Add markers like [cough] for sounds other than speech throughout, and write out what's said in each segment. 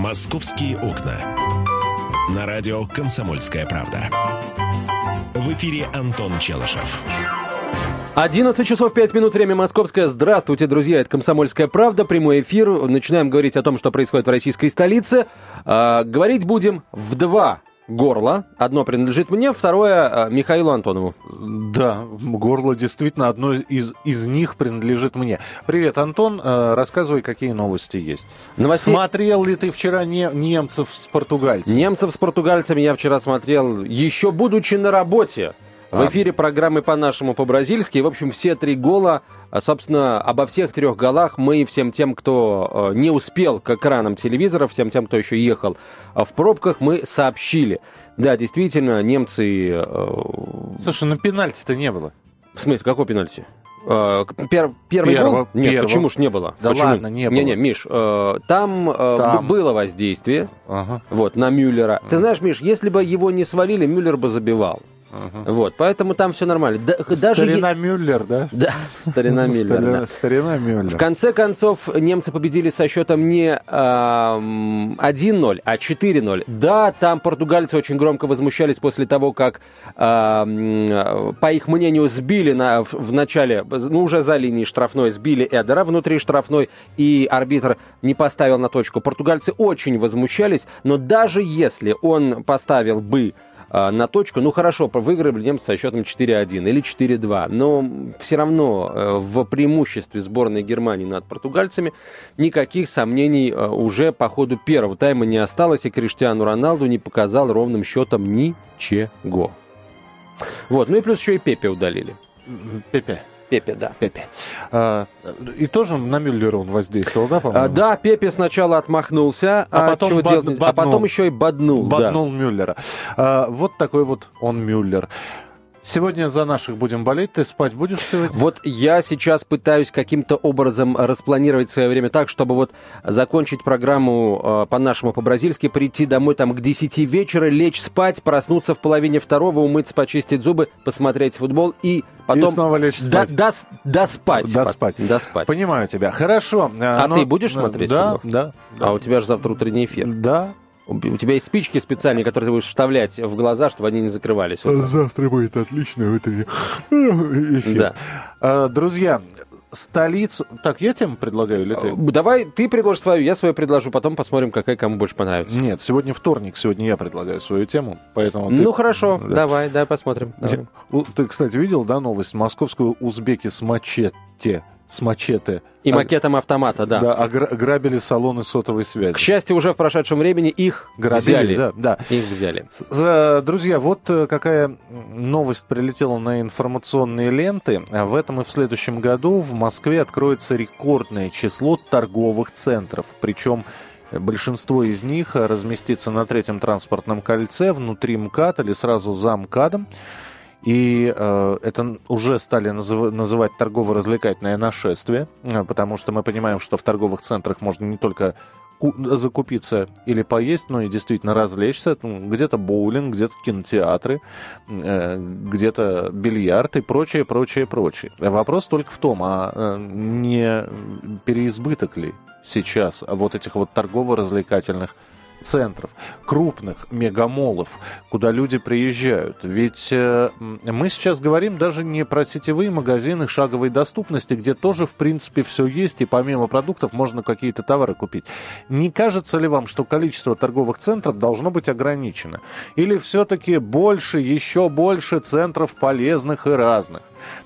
«Московские окна». На радио «Комсомольская правда». В эфире Антон Челышев. 11 часов 5 минут, время московское. Здравствуйте, друзья, это «Комсомольская правда», прямой эфир. Начинаем говорить о том, что происходит в российской столице. А, говорить будем в два горло. Одно принадлежит мне, второе а, Михаилу Антонову. Да, горло действительно одно из, из них принадлежит мне. Привет, Антон. Э, рассказывай, какие новости есть. Новостей... Смотрел ли ты вчера не, немцев с португальцами? Немцев с португальцами я вчера смотрел, еще будучи на работе. В эфире программы по-нашему по-бразильски. В общем, все три гола, а, собственно, обо всех трех голах мы всем тем, кто э, не успел к экранам телевизоров, всем тем, кто еще ехал в пробках, мы сообщили. Да, действительно, немцы... Слушай, ну пенальти-то не было. В смысле, какой пенальти? Пер, первый Перво, гол? Нет, перво. почему ж не было? Да Почему? ладно, не было. Не-не, Миш, э, там, э, Там. было воздействие Ага, вот, на Мюллера. Ты знаешь, Миш, если бы его не свалили, Мюллер бы забивал. Ага. Вот, поэтому там все нормально. Да- даже Старина е- Мюллер, да? Да, [laughs] старина Мюллер. Старина, да. старина Мюллер. В конце концов, немцы победили со счетом не ам, 1-0, а 4-0. Да, там португальцы очень громко возмущались после того, как, ам, по их мнению, сбили на, в, в начале, ну, уже за линией штрафной, сбили Эдера внутри штрафной, и арбитр не поставил на точку. Португальцы очень возмущались, но даже если он поставил бы на точку. Ну хорошо, выиграли немцы со счетом 4-1 или 4-2, но все равно э, в преимуществе сборной Германии над португальцами никаких сомнений э, уже по ходу первого тайма не осталось, и Криштиану Роналду не показал ровным счетом ничего. Вот, ну и плюс еще и Пепе удалили. Пепе. Пепе, да. Пепе. А, и тоже на Мюллера он воздействовал, да, по-моему? А, да, Пепе сначала отмахнулся, А а, потом бод- делать нельзя? а потом еще и боднул. да. Боднул Мюллера. А, вот такой вот он Мюллер. Сегодня за наших будем болеть. Ты спать будешь сегодня? Вот я сейчас пытаюсь каким-то образом распланировать свое время так, чтобы вот закончить программу э, по-нашему, по-бразильски, прийти домой там к 10 вечера, лечь спать, проснуться в половине второго, умыться, почистить зубы, посмотреть футбол и потом... И снова лечь Да- спать. дос- доспать. Доспать. Доспать. Понимаю тебя. Хорошо. А ты будешь смотреть Да, футбол? да. А у тебя же завтра утренний эфир. Да. У тебя есть спички специальные, которые ты будешь вставлять в глаза, чтобы они не закрывались. утром. Завтра будет отличный утренний эфир. Да. А, Друзья, столицу... Так, я тему предлагаю или ты? Э, Давай ты предложишь свою, я свою предложу, потом посмотрим, какая кому больше понравится. Нет, сегодня вторник, сегодня я предлагаю свою тему, поэтому ты... Ну хорошо, Да. давай, давай посмотрим. Давай. Ты, кстати, видел, да, новость? Московскую узбеки с мачете, с мачете. И макетом автомата, да. Да, огра- грабили салоны сотовой связи. К счастью, уже в прошедшем времени их Грабили, взяли. да, да. Их взяли. За- Друзья, вот э, какая новость прилетела на информационные ленты. В этом и в следующем году в Москве откроется рекордное число торговых центров. Причем большинство из них разместится на третьем транспортном кольце, внутри МКАД или сразу за МКАДом. И э, это уже стали назыв- называть торгово-развлекательное нашествие, э, потому что мы понимаем, что в торговых центрах можно не только ку- закупиться или поесть, но и действительно развлечься. Где-то боулинг, где-то кинотеатры, э, где-то бильярд и прочее, прочее, прочее. Вопрос только в том, а э, не переизбыток ли сейчас вот этих вот торгово-развлекательных центров, крупных мегамолов, куда люди приезжают. Ведь э, мы сейчас говорим даже не про сетевые магазины шаговой доступности, где тоже, в принципе, все есть, и помимо продуктов можно какие-то товары купить. Не кажется ли вам, что количество торговых центров должно быть ограничено? Или все-таки больше, еще больше центров полезных и разных?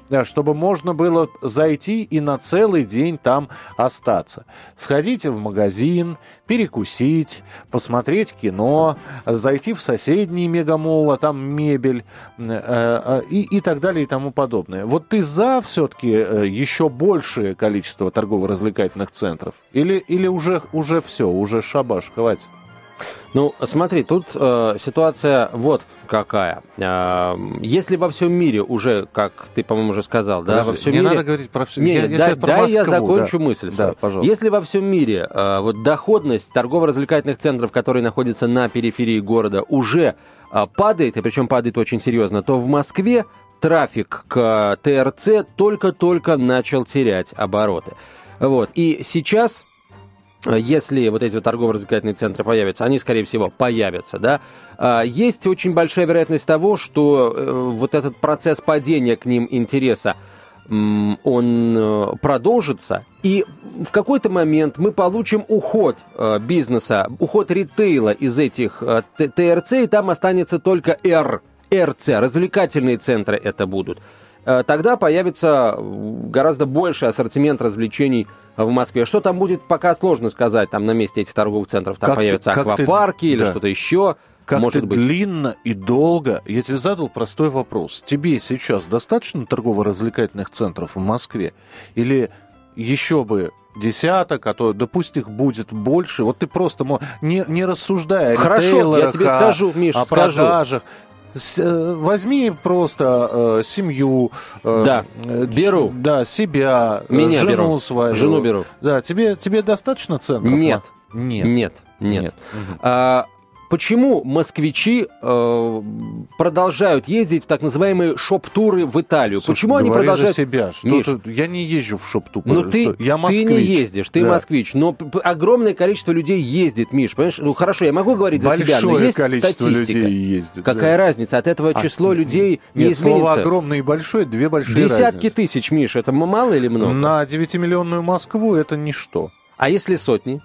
Да, чтобы можно было зайти и на целый день там остаться. Сходите в магазин, перекусить, посмотреть кино, зайти в соседний мегамол, а там мебель э, э, и, и так далее и тому подобное. Вот ты за все-таки еще большее количество торгово-развлекательных центров? Или, или уже, уже все, уже шабаш, хватит? Ну, смотри, тут э, ситуация вот какая. Э, если во всем мире уже, как ты, по-моему, уже сказал, да, во Подожди, всем не мире... надо говорить про все. Не, я, не, я дай, про дай я Москву, закончу да. мысль свою. Да, пожалуйста. Если во всем мире э, вот доходность торгово-развлекательных центров, которые находятся на периферии города, уже э, падает, и причем падает очень серьезно, то в Москве трафик к ТРЦ только-только начал терять обороты. Вот. И сейчас если вот эти вот торгово-развлекательные центры появятся, они, скорее всего, появятся, да, а, есть очень большая вероятность того, что э, вот этот процесс падения к ним интереса, он э, продолжится, и в какой-то момент мы получим уход э, бизнеса, уход ритейла из этих ТРЦ, и там останется только Р, РЦ, развлекательные центры это будут. Тогда появится гораздо больший ассортимент развлечений в Москве. Что там будет, пока сложно сказать, там на месте этих торговых центров. Там как появятся ты, аквапарки ты, или да. что-то еще. Как может ты быть. длинно и долго... Я тебе задал простой вопрос. Тебе сейчас достаточно торгово-развлекательных центров в Москве? Или еще бы десяток, а то, да пусть их будет больше. Вот ты просто не, не рассуждая Хорошо, я тебе скажу, Миш, о скажу. продажах. Э, возьми просто э, семью. Э, да, э, беру. Да, себя, э, Меня жену беру. свою. Жену беру. Да, тебе, тебе достаточно центров? Нет. Нет. Нет. Нет. Нет. А, Почему москвичи э, продолжают ездить в так называемые шоп-туры в Италию? Слушай, Почему они продолжают? за себя. Что Миш, я не езжу в шоп-туры. Ну ты, я москвич. ты не ездишь, ты да. москвич. Но огромное количество людей ездит, Миш. Понимаешь? Ну хорошо, я могу говорить Большое за себя, но есть количество статистика. людей ездит. Какая да. разница? От этого а, число людей нет, не изменится. Слово огромное и большое, две большие Десятки разницы. тысяч, Миш, это мало или много? На 9-миллионную Москву это ничто. А если сотни?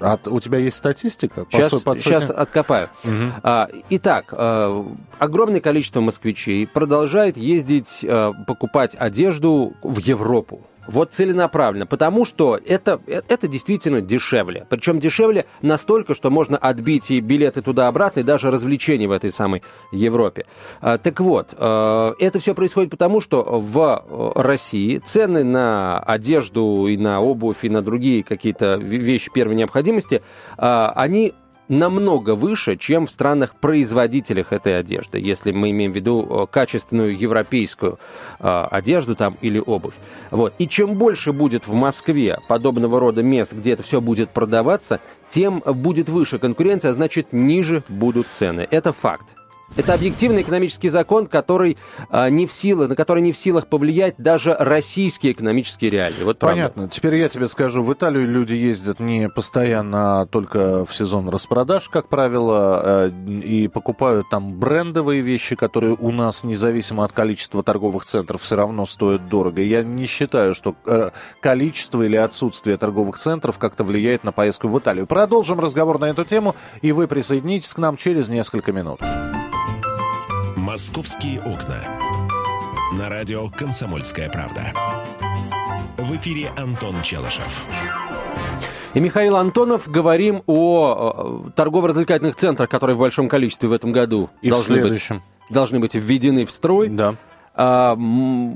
А у тебя есть статистика? Сейчас, по сейчас откопаю. Угу. А, итак, а, огромное количество москвичей продолжает ездить, а, покупать одежду в Европу. Вот целенаправленно, потому что это, э, это действительно дешевле. Причем дешевле настолько, что можно отбить и билеты туда-обратно, и даже развлечения в этой самой Европе. А, так вот, э, это все происходит потому, что в э, России цены на одежду и на обувь, и на другие какие-то вещи первой необходимости, они намного выше, чем в странах-производителях этой одежды, если мы имеем в виду э, качественную европейскую э, одежду там или обувь. Вот. И чем больше будет в Москве подобного рода мест, где это все будет продаваться, тем будет выше конкуренция, а значит ниже будут цены. Это факт. Это объективный экономический закон, который, а, не в силах, на который не в силах повлиять даже российские экономические реалии. Вот Понятно. Теперь я тебе скажу, в Италию люди ездят не постоянно, а только в сезон распродаж, как правило, э, и покупают там брендовые вещи, которые у нас, независимо от количества торговых центров, все равно стоят дорого. Я не считаю, что э, количество или отсутствие торговых центров как-то влияет на поездку в Италию. Продолжим разговор на эту тему, и вы присоединитесь к нам через несколько минут. «Московские окна». На радио «Комсомольская правда». В эфире Антон Челышев. И Михаил Антонов говорим о торгово-развлекательных центрах, которые в большом количестве в этом году и должны, быть, должны быть введены в строй. Да. А,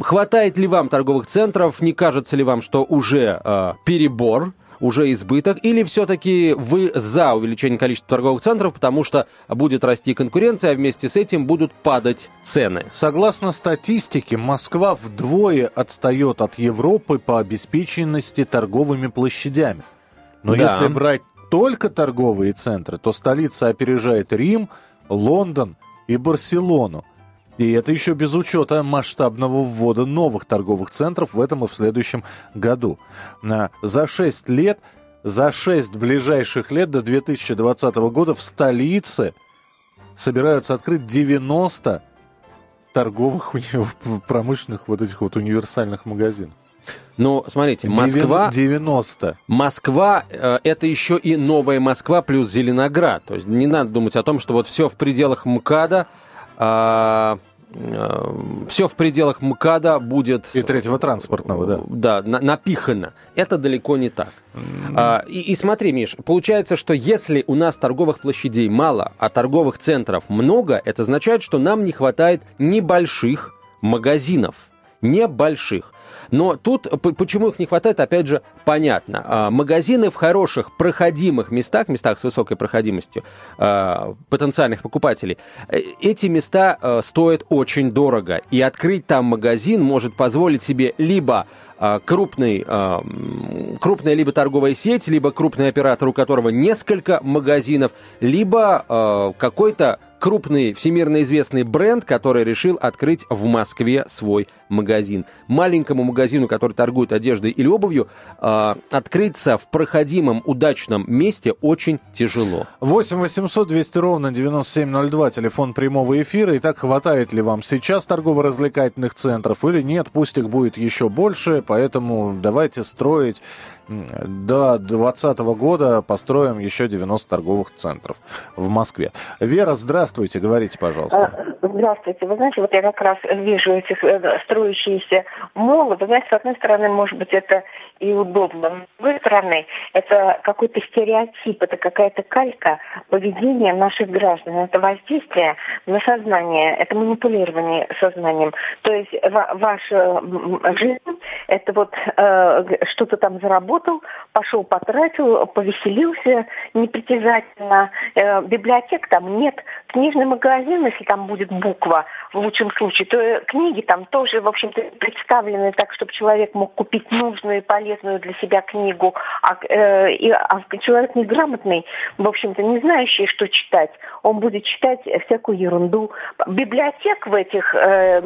хватает ли вам торговых центров? Не кажется ли вам, что уже а, перебор? Уже избыток, или все-таки вы за увеличение количества торговых центров, потому что будет расти конкуренция, а вместе с этим будут падать цены? Согласно статистике, Москва вдвое отстает от Европы по обеспеченности торговыми площадями. Но да. если брать только торговые центры, то столица опережает Рим, Лондон и Барселону. И это еще без учета масштабного ввода новых торговых центров в этом и в следующем году. За 6 лет, за 6 ближайших лет до 2020 года в столице собираются открыть 90 торговых [laughs] промышленных вот этих вот универсальных магазинов. Ну, смотрите, Москва... 90. Москва э, это еще и новая Москва плюс Зеленоград. То есть не надо думать о том, что вот все в пределах МКАДа, э, Э, все в пределах МКАДа будет... И третьего транспортного, да. Да, на, напихано. Это далеко не так. Mm-hmm. А, и, и смотри, Миш, получается, что если у нас торговых площадей мало, а торговых центров много, это означает, что нам не хватает небольших магазинов. Небольших. Но тут почему их не хватает, опять же, понятно. А, магазины в хороших, проходимых местах, местах с высокой проходимостью а, потенциальных покупателей, э, эти места э, стоят очень дорого. И открыть там магазин может позволить себе либо а, крупный, крупная либо торговая сеть, либо крупный оператор, у которого несколько магазинов, либо какой-то крупный всемирно известный бренд, который решил открыть в Москве свой магазин. Маленькому магазину, который торгует одеждой или обувью, э, открыться в проходимом удачном месте очень тяжело. 8 800 200 ровно 9702, телефон прямого эфира. Итак, хватает ли вам сейчас торгово-развлекательных центров или нет? Пусть их будет еще больше, поэтому давайте строить до 2020 года построим еще 90 торговых центров в Москве. Вера, здравствуйте, говорите, пожалуйста. А, здравствуйте. Вы знаете, вот я как раз вижу этих э, строящиеся молы. Знаете, с одной стороны, может быть, это и удобно. С другой стороны, это какой-то стереотип, это какая-то калька поведения наших граждан. Это воздействие на сознание, это манипулирование сознанием. То есть ваша жизнь, это вот э, что-то там заработал, пошел потратил, повеселился непритязательно. Э, библиотек там нет. Книжный магазин, если там будет буква, в лучшем случае, то э, книги там тоже, в общем-то, представлены так, чтобы человек мог купить нужную и полезную для себя книгу. А, э, и, а человек неграмотный, в общем-то, не знающий, что читать, он будет читать всякую ерунду. Библиотек в этих э,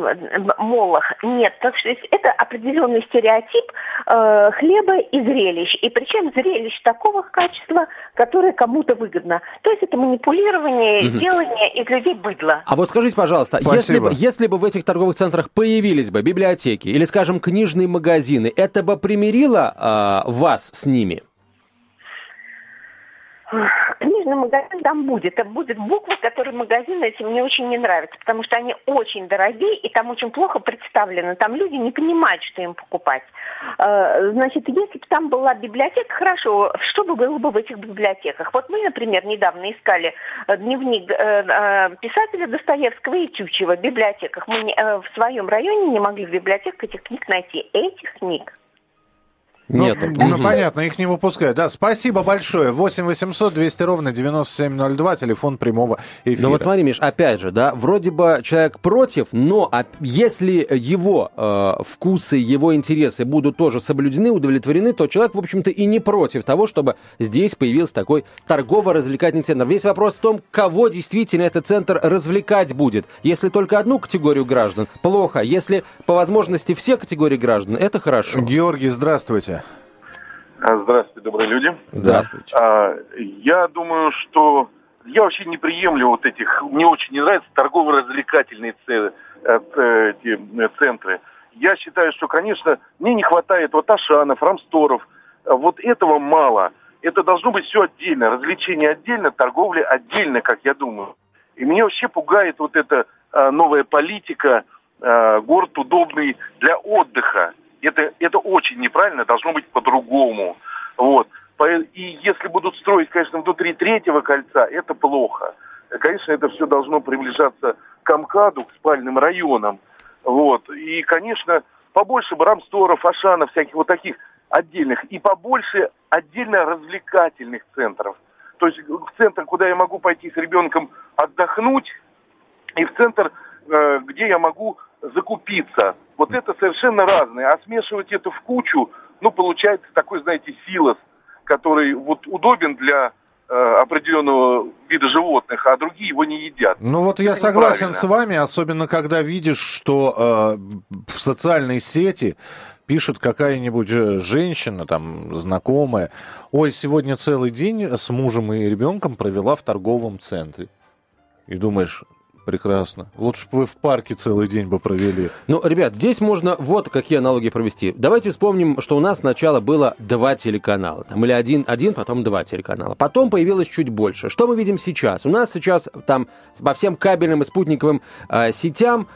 молах нет. Так что это определенный стереотип э, хлеба и зрелищ. И причем зрелищ такого качества, которое кому-то выгодно. То есть это манипулирование, угу. делание из людей быдла. А вот скажите, пожалуйста, если бы, если бы в этих торговых центрах появились бы библиотеки или, скажем, книжные магазины, это бы примирило э, вас с ними? Книжный магазин там будет. Там будет буквы, которые магазины эти мне очень не нравятся, потому что они очень дорогие и там очень плохо представлены. Там люди не понимают, что им покупать. Э, значит, если бы там была библиотека, хорошо, что бы было бы в этих библиотеках? Вот мы, например, недавно искали э, дневник э, писателя Достоевского и Тютчева в библиотеках. Мы в своем районе не могли в библиотеках этих книг найти. Этих книг нет. Ну, ну, понятно, их не выпускают. Да, спасибо большое. 8 800 200 ровно 9702, телефон прямого эфира. Ну вот смотри, Миш, опять же, да, вроде бы человек против, но если его э, вкусы, его интересы будут тоже соблюдены, удовлетворены, то человек, в общем-то, и не против того, чтобы здесь появился такой торгово-развлекательный центр. Весь вопрос в том, кого действительно этот центр развлекать будет. Если только одну категорию граждан, плохо. Если по возможности все категории граждан, это хорошо. Георгий, здравствуйте. А, здравствуйте, добрые люди. Здравствуйте. А, я думаю, что я вообще не приемлю вот этих, мне очень не нравятся торгово-развлекательные э, эти э, центры. Я считаю, что, конечно, мне не хватает вот Ашанов, Рамсторов. Вот этого мало. Это должно быть все отдельно. Развлечение отдельно, торговля отдельно, как я думаю. И меня вообще пугает вот эта а, новая политика, город удобный для отдыха это, это очень неправильно, должно быть по-другому. Вот. И если будут строить, конечно, внутри третьего кольца, это плохо. Конечно, это все должно приближаться к Амкаду, к спальным районам. Вот. И, конечно, побольше бы рамсторов, всяких вот таких отдельных. И побольше отдельно развлекательных центров. То есть в центр, куда я могу пойти с ребенком отдохнуть, и в центр, э, где я могу закупиться. Вот это совершенно разное. А смешивать это в кучу, ну, получается такой, знаете, силос, который вот удобен для э, определенного вида животных, а другие его не едят. Ну вот я согласен с вами, особенно когда видишь, что э, в социальной сети пишет какая-нибудь женщина, там, знакомая, ой, сегодня целый день с мужем и ребенком провела в торговом центре. И думаешь, Прекрасно. Лучше бы вы в парке целый день бы провели. Ну, ребят, здесь можно вот какие аналоги провести. Давайте вспомним, что у нас сначала было два телеканала. Там, или один, один, потом два телеканала. Потом появилось чуть больше. Что мы видим сейчас? У нас сейчас там по всем кабельным и спутниковым э, сетям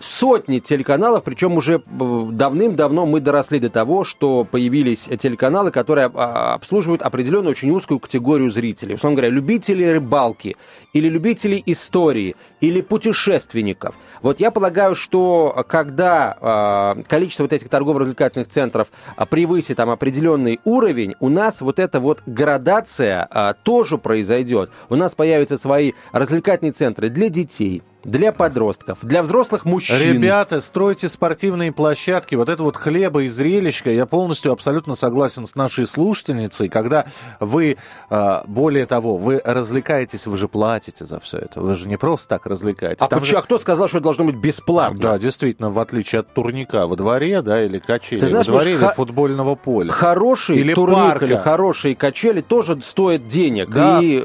сотни телеканалов, причем уже э, давным-давно мы доросли до того, что появились телеканалы, которые а, обслуживают определенную очень узкую категорию зрителей. Условно говоря, любители рыбалки, или любителей истории, или путешественников. Вот я полагаю, что когда э, количество вот этих торгово-развлекательных центров превысит там определенный уровень, у нас вот эта вот градация тоже произойдет. У нас появятся свои развлекательные центры для детей, для подростков, для взрослых мужчин. Ребята, стройте спортивные площадки. Вот это вот хлеба и зрелищка. Я полностью абсолютно согласен с нашей слушательницей. Когда вы, а, более того, вы развлекаетесь, вы же платите за все это. Вы же не просто так развлекаетесь. А, почему, же... а кто сказал, что это должно быть бесплатно? Да, действительно, в отличие от турника во дворе, да, или качели Ты знаешь, во дворе, может, или х... футбольного поля. Хороший или турник парка. или хорошие качели тоже стоят денег. Да. И э,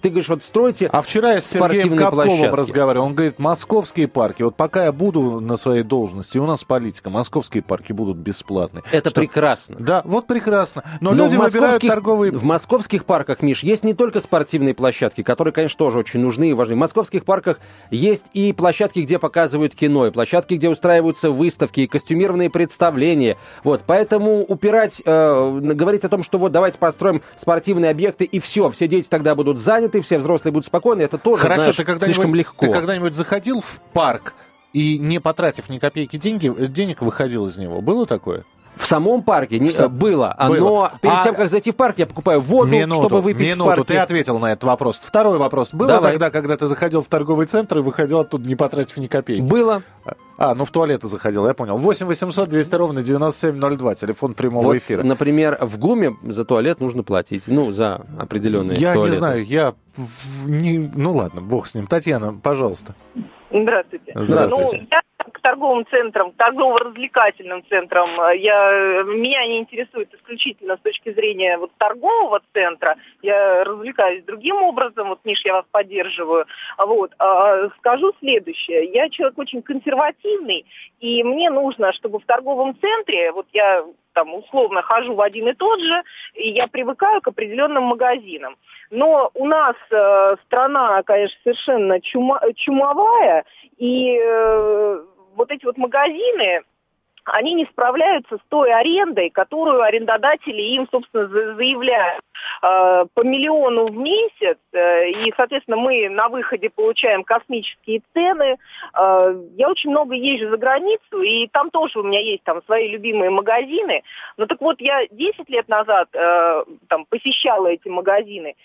ты говоришь, вот стройте А вчера я с Сергеем Капковым площадки. разговаривал. Он говорит, московские парки, вот пока я буду на своей должности, у нас политика, московские парки будут бесплатны. Это что... прекрасно. Да, вот прекрасно. Но, Но люди выбирают торговые... В московских парках, Миш, есть не только спортивные площадки, которые, конечно, тоже очень нужны и важны. В московских парках есть и площадки, где показывают кино, и площадки, где устраиваются выставки, и костюмированные представления. Вот, поэтому упирать, э, говорить о том, что вот давайте построим спортивные объекты, и все, все дети тогда будут заняты, все взрослые будут спокойны, это тоже, Хорошо, знаешь, ты слишком легко. Ты когда-нибудь заходил в парк и, не потратив ни копейки деньги, денег, выходил из него? Было такое? В самом парке не, было, было, но перед а... тем, как зайти в парк, я покупаю воду, минуту, чтобы выпить минуту, в парке. ты ответил на этот вопрос. Второй вопрос. Было Давай. тогда, когда ты заходил в торговый центр и выходил оттуда, не потратив ни копейки? Было. А, ну в туалет заходил, я понял. 8 800 200 ровно 9702, телефон прямого вот, эфира. Например, в ГУМе за туалет нужно платить, ну, за определенные Я туалеты. не знаю, я... Не... Ну ладно, бог с ним. Татьяна, пожалуйста. Здравствуйте. Здравствуйте. Ну, я торговым центрам, к торгово-развлекательным центрам, э, я, меня не интересует исключительно с точки зрения вот торгового центра. Я развлекаюсь другим образом, вот, Миш, я вас поддерживаю. Вот. А, скажу следующее. Я человек очень консервативный, и мне нужно, чтобы в торговом центре, вот я там условно хожу в один и тот же, и я привыкаю к определенным магазинам. Но у нас э, страна, конечно, совершенно чума, чумовая, и э, вот эти вот магазины, они не справляются с той арендой, которую арендодатели им, собственно, заявляют э, по миллиону в месяц, э, и, соответственно, мы на выходе получаем космические цены. Э, я очень много езжу за границу, и там тоже у меня есть там свои любимые магазины. Но так вот, я 10 лет назад там посещала эти магазины,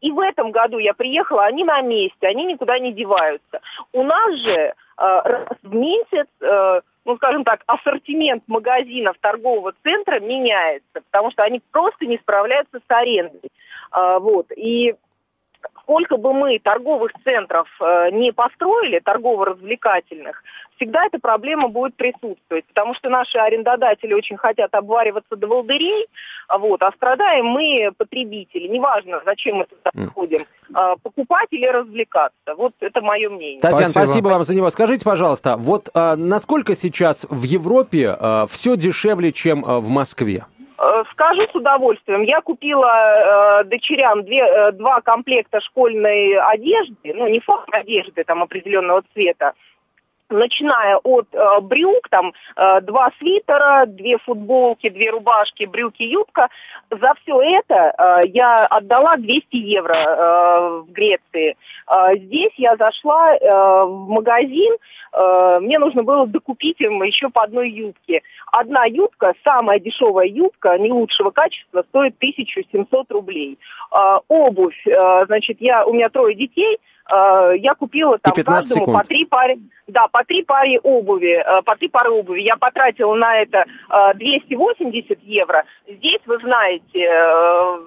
и в этом году я приехала, они на месте, они никуда не деваются. У нас же раз в месяц, э, ну, скажем так, ассортимент магазинов торгового центра меняется, потому что они просто не справляются с арендой. Э, вот. И сколько бы мы торговых центров не построили, торгово-развлекательных, всегда эта проблема будет присутствовать, потому что наши арендодатели очень хотят обвариваться до волдырей, вот, а страдаем мы, потребители. Неважно, зачем мы туда приходим, а, покупать или развлекаться. Вот это мое мнение. Татьяна, спасибо, спасибо вам за него. Скажите, пожалуйста, вот а, насколько сейчас в Европе а, все дешевле, чем а, в Москве? Э, скажу с удовольствием. Я купила э, дочерям две, э, два комплекта школьной одежды, ну не формы одежды там определенного цвета, начиная от э, брюк, там э, два свитера, две футболки, две рубашки, брюки, юбка. За все это э, я отдала 200 евро э, в Греции. Э, здесь я зашла э, в магазин, э, мне нужно было докупить им еще по одной юбке. Одна юбка, самая дешевая юбка, не лучшего качества, стоит 1700 рублей. Э, обувь, э, значит, я, у меня трое детей, Э, я купила там каждому секунд. по три пары, да, по три пары обуви, э, по три пары обуви. Я потратила на это 280 э, евро. Здесь, вы знаете,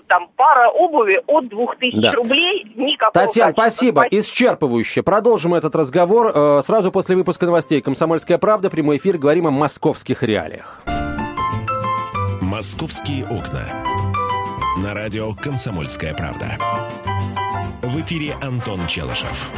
там пара обуви от 2000 да. рублей. Никакого Татьяна, качества. спасибо. Исчерпывающе. Продолжим этот разговор сразу после выпуска новостей. «Комсомольская правда», прямой эфир. Говорим о московских реалиях. «Московские окна». На радио «Комсомольская правда». В эфире Антон Челышев.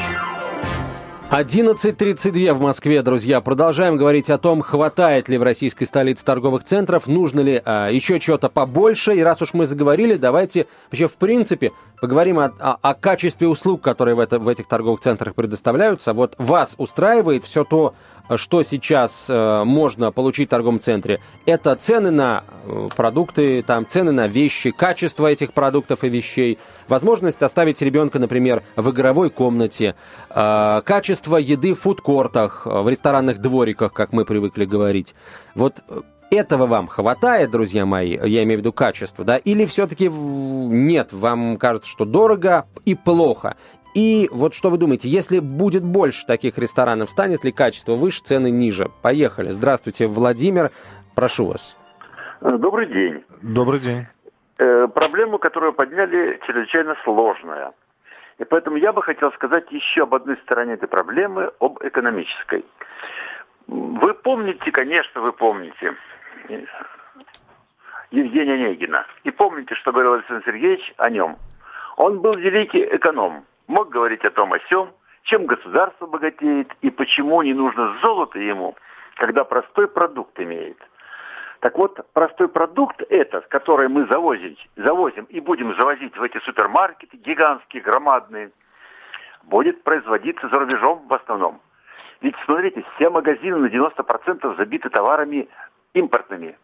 11.32 в Москве, друзья. Продолжаем говорить о том, хватает ли в российской столице торговых центров, нужно ли а, еще чего-то побольше. И раз уж мы заговорили, давайте вообще в принципе поговорим о, о, о качестве услуг, которые в, это, в этих торговых центрах предоставляются. Вот вас устраивает все то, что сейчас э, можно получить в торговом центре, это цены на э, продукты, там, цены на вещи, качество этих продуктов и вещей, возможность оставить ребенка, например, в игровой комнате, э, качество еды в фудкортах, в ресторанных двориках, как мы привыкли говорить. Вот этого вам хватает, друзья мои, я имею в виду качество, да, или все-таки нет, вам кажется, что дорого и плохо, И вот что вы думаете, если будет больше таких ресторанов, станет ли качество выше, цены ниже? Поехали. Здравствуйте, Владимир, прошу вас. Добрый день. Добрый день. Э, проблему, которую подняли, чрезвычайно сложная. И поэтому я бы хотел сказать еще об одной стороне этой проблемы, об экономической. Вы помните, конечно, вы помните Евгения Онегина. И помните, что говорил Александр Сергеевич о нем. Он был великий эконом, мог говорить о том, о сем, чем государство богатеет и почему не нужно золото ему, когда простой продукт имеет. Так вот, простой продукт этот, который мы завозим, завозим и будем завозить в эти супермаркеты гигантские, громадные, будет производиться за рубежом в основном. Ведь, смотрите, все магазины на 90% забиты товарами импортными.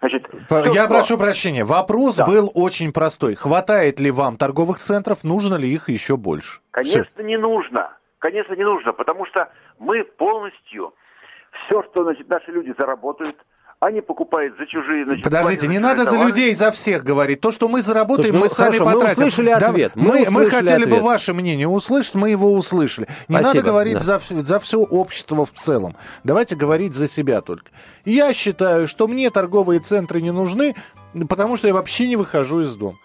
Значит, Я что... прошу прощения. Вопрос да. был очень простой. Хватает ли вам торговых центров? Нужно ли их еще больше? Конечно, все. не нужно. Конечно, не нужно, потому что мы полностью все, что значит, наши люди заработают, они покупают за чужие... Значит, Подождите, не надо товары. за людей, за всех говорить. То, что мы заработаем, Слушай, мы ну, сами хорошо, потратим. Мы услышали ответ. Да, мы, мы, услышали мы хотели ответ. бы ваше мнение услышать, мы его услышали. Не Спасибо, надо говорить да. за, за все общество в целом. Давайте говорить за себя только. Я считаю, что мне торговые центры не нужны, потому что я вообще не выхожу из дома.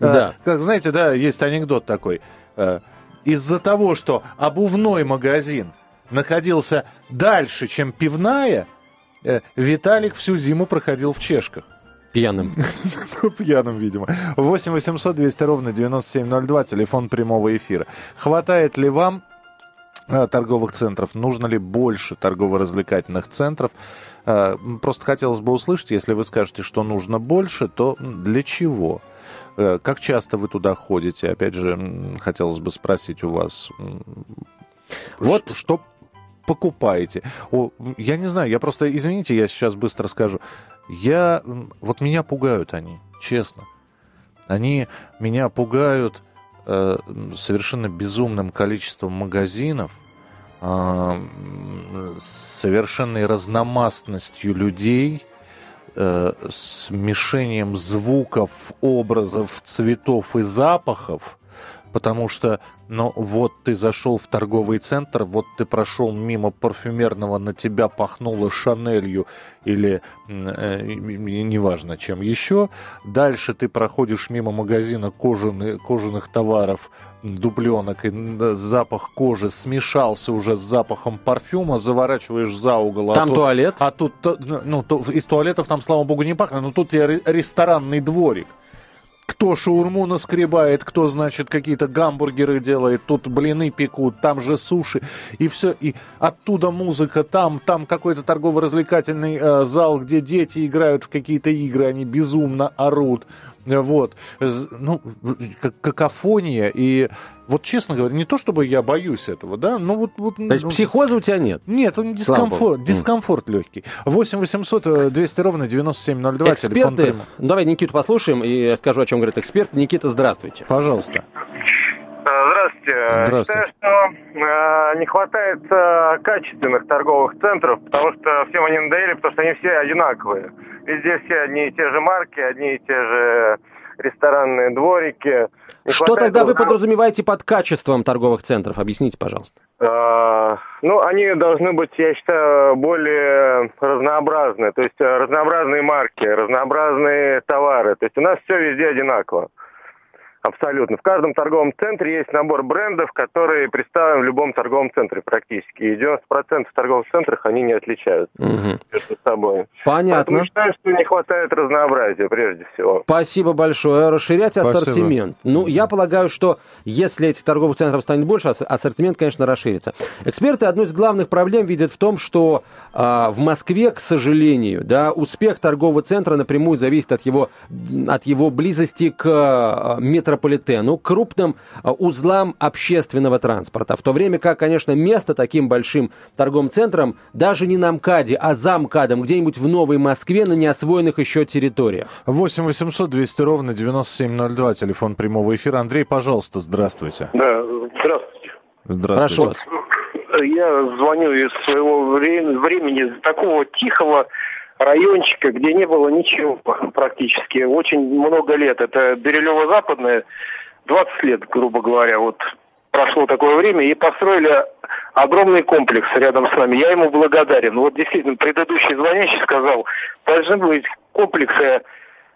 А, да. А, как знаете, да, есть анекдот такой. А, из-за того, что обувной магазин находился дальше, чем пивная, Э, Виталик всю зиму проходил в чешках. Пьяным. [laughs] Пьяным, видимо. 8 800 200 ровно 9702, телефон прямого эфира. Хватает ли вам э, торговых центров? Нужно ли больше торгово-развлекательных центров? Э, просто хотелось бы услышать, если вы скажете, что нужно больше, то для чего? Как часто вы туда ходите? Опять же, хотелось бы спросить у вас. Вот что покупаете. О, я не знаю, я просто, извините, я сейчас быстро скажу. Я, вот меня пугают они, честно. Они меня пугают э, совершенно безумным количеством магазинов, э, совершенной разномастностью людей, э, смешением звуков, образов, цветов и запахов, потому что но вот ты зашел в торговый центр, вот ты прошел мимо парфюмерного, на тебя пахнуло Шанелью или э, неважно чем еще. Дальше ты проходишь мимо магазина кожаный, кожаных товаров, дубленок, и запах кожи смешался уже с запахом парфюма, заворачиваешь за угол. А там а туалет? а тут, ну, то, из туалетов там, слава богу, не пахнет, но тут ресторанный дворик кто шаурму наскребает, кто, значит, какие-то гамбургеры делает, тут блины пекут, там же суши, и все, и оттуда музыка, там, там какой-то торгово-развлекательный э, зал, где дети играют в какие-то игры, они безумно орут, вот, ну, как какофония, и вот честно говоря, не то чтобы я боюсь этого, да, но вот... вот то есть ну, психоза у тебя нет? Нет, он дискомфорт, дискомфорт легкий. 8 800 200 ровно 9702, Эксперты, прямо. давай Никиту послушаем и я скажу, о чем говорит эксперт. Никита, здравствуйте. Пожалуйста. Э, здравствуйте. Здравствуйте. Считаю, что э, не хватает э, качественных торговых центров, потому что всем они надоели, потому что они все одинаковые. Везде все одни и те же марки, одни и те же ресторанные дворики. Не что тогда вы подразумеваете под качеством торговых центров? Объясните, пожалуйста. А, ну, они должны быть, я считаю, более разнообразные. То есть разнообразные марки, разнообразные товары. То есть у нас все везде одинаково. Абсолютно. В каждом торговом центре есть набор брендов, которые представлены в любом торговом центре практически. И 90% торговых центров они не отличаются угу. между собой. Понятно. Поэтому считаю, что не хватает разнообразия прежде всего. Спасибо большое. Расширять Спасибо. ассортимент. Ну, я полагаю, что если этих торговых центров станет больше, ассортимент, конечно, расширится. Эксперты одну из главных проблем видят в том, что в Москве, к сожалению, да, успех торгового центра напрямую зависит от его, от его близости к метро метрополитену, крупным а, узлам общественного транспорта. В то время как, конечно, место таким большим торговым центром даже не на МКАДе, а за МКАДом, где-нибудь в Новой Москве на неосвоенных еще территориях. 8 800 200 ровно 9702, телефон прямого эфира. Андрей, пожалуйста, здравствуйте. Да, здравствуйте. Здравствуйте. Прошу вас. Я звоню из своего времени, такого тихого райончика, где не было ничего практически. Очень много лет. Это Бирюлево-Западное, 20 лет, грубо говоря. Вот прошло такое время, и построили огромный комплекс рядом с нами. Я ему благодарен. Вот действительно, предыдущий звонящий сказал, должны быть комплексы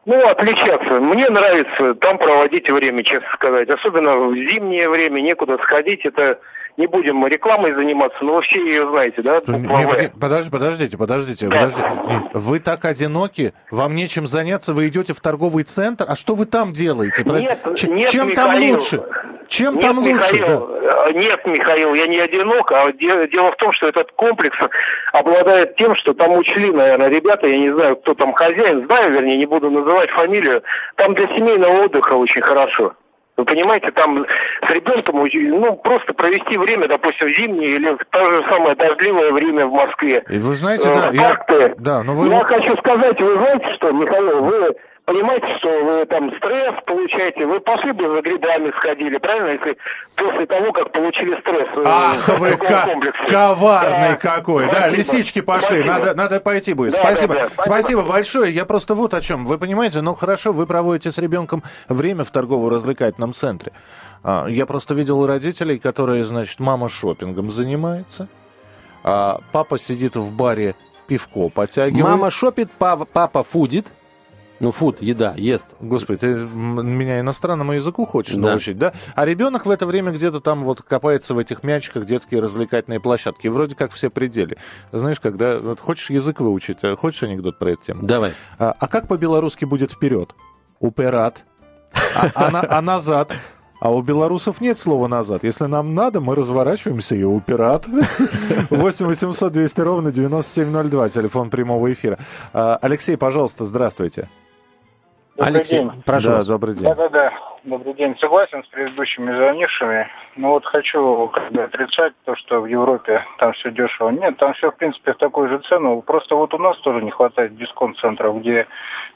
ну, отличаться. Мне нравится там проводить время, честно сказать. Особенно в зимнее время некуда сходить. Это не будем рекламой заниматься, но вы все ее знаете, да? Не, подождите, подождите, подождите, да. подождите. Вы так одиноки, вам нечем заняться, вы идете в торговый центр, а что вы там делаете? Нет, Ч- нет, чем Михаил, там лучше? Чем нет, там лучше? Михаил, Да. э, Нет, Михаил, я не одинок, а де- дело в том, что этот комплекс обладает тем, что там учли, наверное, ребята, я не знаю, кто там хозяин, знаю, вернее, не буду называть фамилию, там для семейного отдыха очень хорошо. Вы понимаете, там с ребенком ну, просто провести время, допустим, зимнее или в то же самое дождливое время в Москве. И вы знаете, Э, да, я, парк-то- да, но вы... Я хочу сказать, вы знаете что, Михаил, вы понимаете, что вы там стресс получаете, вы пошли бы за грибами сходили, правильно, если после того, как получили стресс. э, Ах, вы коварный Да. какой. Да, Спасибо. лисички пошли. Спасибо. Надо, надо пойти будет. Да, спасибо. да, да. спасибо. Спасибо. большое. Я просто вот о чем. Вы понимаете, ну хорошо, вы проводите с ребенком время в торгово-развлекательном центре. А, Я просто видел родителей, которые, значит, мама шопингом занимается, а папа сидит в баре пивко потягивает. Мама шопит, папа, папа фудит. Ну, фуд, еда, ест. Господи, ты меня иностранному языку хочешь Да. научить, да? А ребенок в это время где-то там вот копается в этих мячиках детские развлекательные площадки. Вроде как все пределы. Знаешь, когда вот хочешь язык выучить, а хочешь анекдот про эту тему? Давай. А, а как по-белорусски будет вперед? Уперат. А, а а назад? А у белорусов нет слова «назад». Если нам надо, мы разворачиваемся и упират. 8 800 200 ровно 9702, телефон прямого эфира. А, Алексей, пожалуйста, здравствуйте. Добрый Алексей, день. прошу да, вас. добрый день. Да-да-да, добрый день. Согласен с предыдущими звонившими. Но вот хочу как бы отрицать то, что в Европе там все дешево. Нет, там все, в принципе, в такую же цену. Просто вот у нас тоже не хватает дисконт-центров, где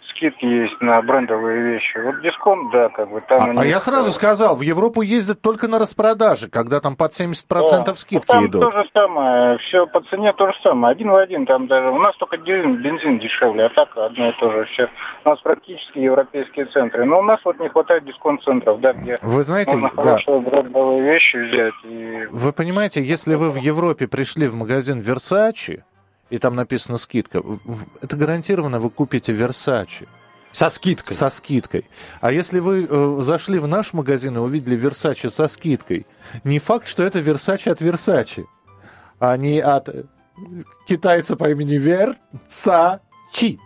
скидки есть на брендовые вещи. Вот дисконт, да, как бы там... А, а я сразу сказал, в Европу ездят только на распродажи, когда там под 70% Да. скидки там идут. то же самое, все по цене то же самое, один в один там даже. У нас только бензин, бензин дешевле, а так одно и то же все. У нас практически европейские центры. Но у нас вот не хватает дисконт-центров, да, где Вы знаете, можно да. хорошие брендовые вещи взять. И... Вы понимаете, если вы в Европе пришли в магазин Versace, и там написано скидка, это гарантированно вы купите Versace. Со скидкой. Со скидкой. А если вы э, зашли в наш магазин и увидели Versace со скидкой, не факт, что это Versace от Versace, а не от китайца по имени Версачи.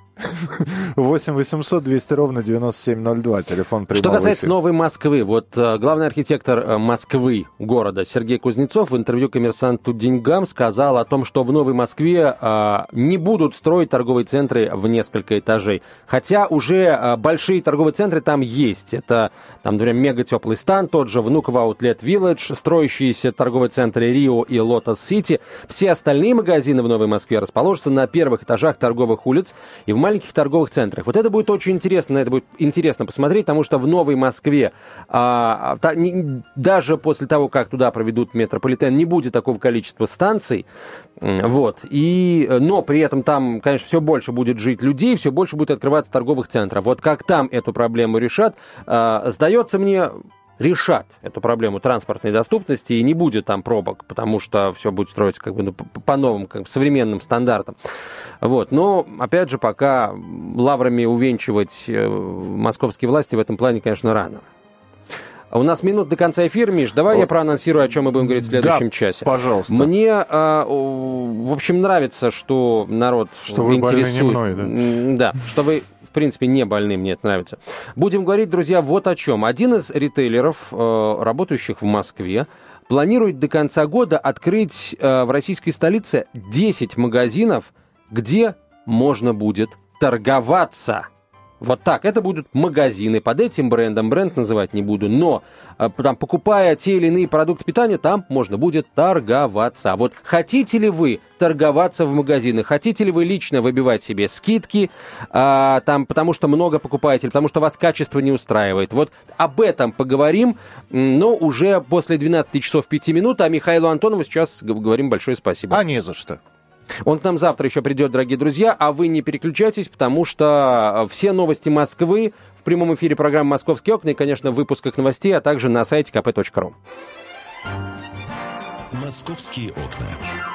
8 800 200 ровно 9702, телефон прямого Что касается эфира. Новой Москвы, вот э, главный архитектор э, Москвы, города, Сергей Кузнецов в интервью коммерсанту Деньгам сказал о том, что в Новой Москве э, не будут строить торговые центры в несколько этажей. Хотя уже э, большие торговые центры там есть. Это, там, например, Мега Теплый Стан, тот же Внуково Аутлет Village, строящиеся торговые центры Рио и Лотос Сити. Все остальные магазины в Новой Москве расположатся на первых этажах торговых улиц и в маленьких торговых центрах. Вот это будет очень интересно, это будет интересно посмотреть, потому что в Новой Москве а, та- не- даже после того, как туда проведут метрополитен, не будет такого количества станций. Вот. И, но при этом там, конечно, все больше будет жить людей, все больше будет открываться торговых центров. Вот как там эту проблему решат, а, сдается мне, решат эту проблему транспортной доступности и не будет там пробок, потому что все будет строиться как бы ну, по новым, как бы современным стандартам. Вот. Но, опять же, пока лаврами увенчивать э, московские власти в этом плане, конечно, рано. А У нас минут до конца эфира, Миш. Давай я проанонсирую, о чем мы будем говорить в следующем Да, часе. пожалуйста. Мне, а, в общем, нравится, что народ Что вы больны не интересует. мной, да? Да, что вы, принципе, не больны, мне это нравится. Будем говорить, друзья, вот о чем. Один из ритейлеров, э, работающих в Москве, планирует до конца года открыть э, в российской столице 10 магазинов, где можно будет торговаться. Вот так. Это будут магазины под этим брендом. Бренд называть не буду. Но э, там, покупая те или иные продукты питания, там можно будет торговаться. Вот хотите ли вы торговаться в магазинах? Хотите ли вы лично выбивать себе скидки? а, там, потому что много покупаете, потому что вас качество не устраивает. Вот об этом поговорим, но уже после 12 часов 5 минут. А Михаилу Антонову сейчас говорим большое спасибо. А не за что. Он к нам завтра еще придет, дорогие друзья, а вы не переключайтесь, потому что э, все новости Москвы в прямом эфире программы «Московские окна» и, конечно, в выпусках новостей, а также на сайте kp.ru. «Московские окна».